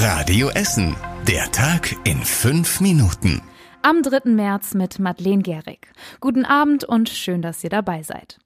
Radio Essen. Der Tag in fünf Minuten. Am 3. März mit Madeleine Gehrig. Guten Abend und schön, dass ihr dabei seid.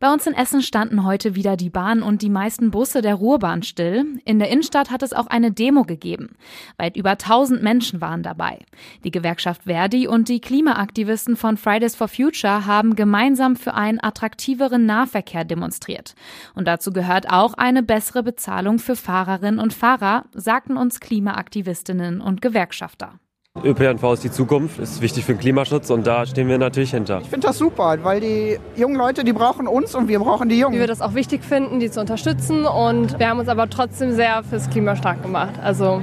Bei uns in Essen standen heute wieder die Bahn und die meisten Busse der Ruhrbahn still. In der Innenstadt hat es auch eine Demo gegeben. Weit über 1000 Menschen waren dabei. Die Gewerkschaft Verdi und die Klimaaktivisten von Fridays for Future haben gemeinsam für einen attraktiveren Nahverkehr demonstriert. Und dazu gehört auch eine bessere Bezahlung für Fahrerinnen und Fahrer, sagten uns Klimaaktivistinnen und Gewerkschafter. ÖPNV ist die Zukunft, ist wichtig für den Klimaschutz und da stehen wir natürlich hinter. Ich finde das super, weil die jungen Leute, die brauchen uns und wir brauchen die Jungen. Wie wir das auch wichtig finden, die zu unterstützen und wir haben uns aber trotzdem sehr fürs Klima stark gemacht. Also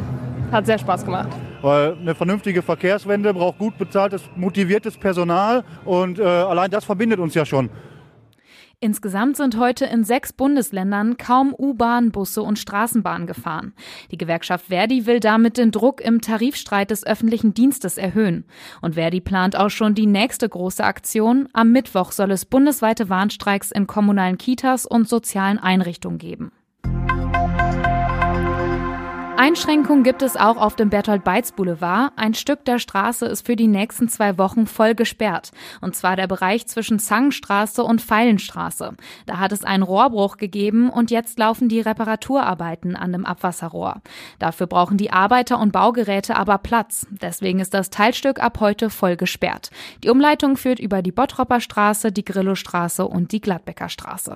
hat sehr Spaß gemacht. Weil eine vernünftige Verkehrswende braucht gut bezahltes, motiviertes Personal und äh, allein das verbindet uns ja schon. Insgesamt sind heute in sechs Bundesländern kaum U-Bahn, Busse und Straßenbahnen gefahren. Die Gewerkschaft Verdi will damit den Druck im Tarifstreit des öffentlichen Dienstes erhöhen. Und Verdi plant auch schon die nächste große Aktion. Am Mittwoch soll es bundesweite Warnstreiks in kommunalen Kitas und sozialen Einrichtungen geben. Einschränkungen gibt es auch auf dem Bertolt-Beitz-Boulevard. Ein Stück der Straße ist für die nächsten zwei Wochen voll gesperrt. Und zwar der Bereich zwischen Zangenstraße und Feilenstraße. Da hat es einen Rohrbruch gegeben und jetzt laufen die Reparaturarbeiten an dem Abwasserrohr. Dafür brauchen die Arbeiter und Baugeräte aber Platz. Deswegen ist das Teilstück ab heute voll gesperrt. Die Umleitung führt über die Bottropper Straße, die Grillowstraße und die Gladbecker Straße.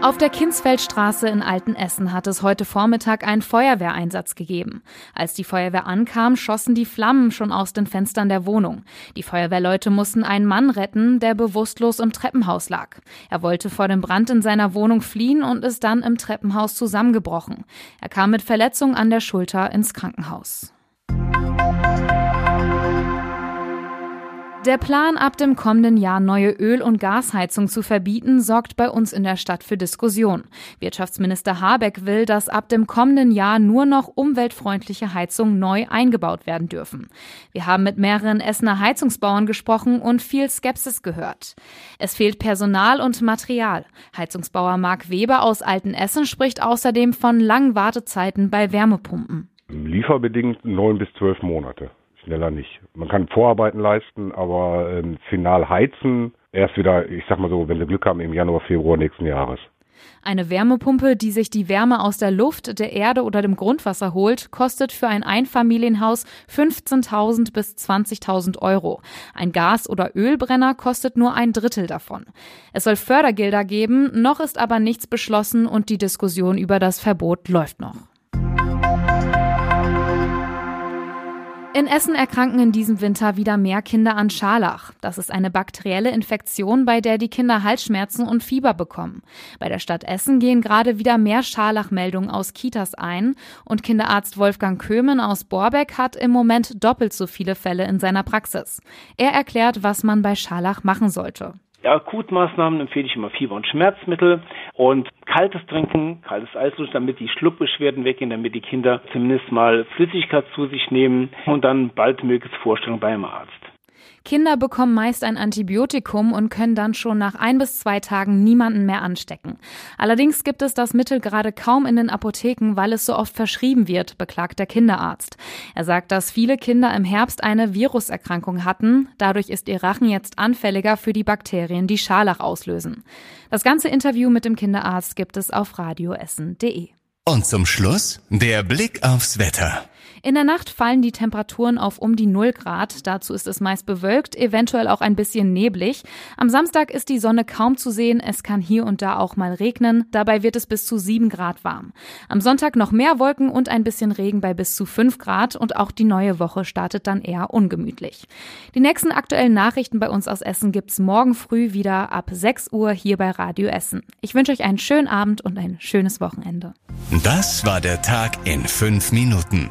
Auf der Kinsfeldstraße in Altenessen hat es heute Vormittag einen Feuerwehreinsatz gegeben. Als die Feuerwehr ankam, schossen die Flammen schon aus den Fenstern der Wohnung. Die Feuerwehrleute mussten einen Mann retten, der bewusstlos im Treppenhaus lag. Er wollte vor dem Brand in seiner Wohnung fliehen und ist dann im Treppenhaus zusammengebrochen. Er kam mit Verletzung an der Schulter ins Krankenhaus. Der Plan, ab dem kommenden Jahr neue Öl- und Gasheizung zu verbieten, sorgt bei uns in der Stadt für Diskussion. Wirtschaftsminister Habeck will, dass ab dem kommenden Jahr nur noch umweltfreundliche Heizungen neu eingebaut werden dürfen. Wir haben mit mehreren Essener Heizungsbauern gesprochen und viel Skepsis gehört. Es fehlt Personal und Material. Heizungsbauer Marc Weber aus Altenessen spricht außerdem von langen Wartezeiten bei Wärmepumpen. Lieferbedingt neun bis zwölf Monate schneller nicht. Man kann Vorarbeiten leisten, aber äh, final heizen erst wieder, ich sag mal so, wenn Sie Glück haben, im Januar, Februar nächsten Jahres. Eine Wärmepumpe, die sich die Wärme aus der Luft, der Erde oder dem Grundwasser holt, kostet für ein Einfamilienhaus 15.000 bis 20.000 Euro. Ein Gas- oder Ölbrenner kostet nur ein Drittel davon. Es soll Fördergelder geben, noch ist aber nichts beschlossen und die Diskussion über das Verbot läuft noch. In Essen erkranken in diesem Winter wieder mehr Kinder an Scharlach. Das ist eine bakterielle Infektion, bei der die Kinder Halsschmerzen und Fieber bekommen. Bei der Stadt Essen gehen gerade wieder mehr Scharlachmeldungen aus Kitas ein und Kinderarzt Wolfgang Kömen aus Borbeck hat im Moment doppelt so viele Fälle in seiner Praxis. Er erklärt, was man bei Scharlach machen sollte. Akutmaßnahmen empfehle ich immer Fieber- und Schmerzmittel und kaltes Trinken, kaltes Eisluft, damit die Schluckbeschwerden weggehen, damit die Kinder zumindest mal Flüssigkeit zu sich nehmen und dann baldmöglichst Vorstellung beim Arzt. Kinder bekommen meist ein Antibiotikum und können dann schon nach ein bis zwei Tagen niemanden mehr anstecken. Allerdings gibt es das Mittel gerade kaum in den Apotheken, weil es so oft verschrieben wird, beklagt der Kinderarzt. Er sagt, dass viele Kinder im Herbst eine Viruserkrankung hatten. Dadurch ist ihr Rachen jetzt anfälliger für die Bakterien, die Scharlach auslösen. Das ganze Interview mit dem Kinderarzt gibt es auf radioessen.de. Und zum Schluss der Blick aufs Wetter. In der Nacht fallen die Temperaturen auf um die 0 Grad. Dazu ist es meist bewölkt, eventuell auch ein bisschen neblig. Am Samstag ist die Sonne kaum zu sehen. Es kann hier und da auch mal regnen. Dabei wird es bis zu 7 Grad warm. Am Sonntag noch mehr Wolken und ein bisschen Regen bei bis zu 5 Grad. Und auch die neue Woche startet dann eher ungemütlich. Die nächsten aktuellen Nachrichten bei uns aus Essen gibt's morgen früh wieder ab 6 Uhr hier bei Radio Essen. Ich wünsche euch einen schönen Abend und ein schönes Wochenende. Das war der Tag in fünf Minuten.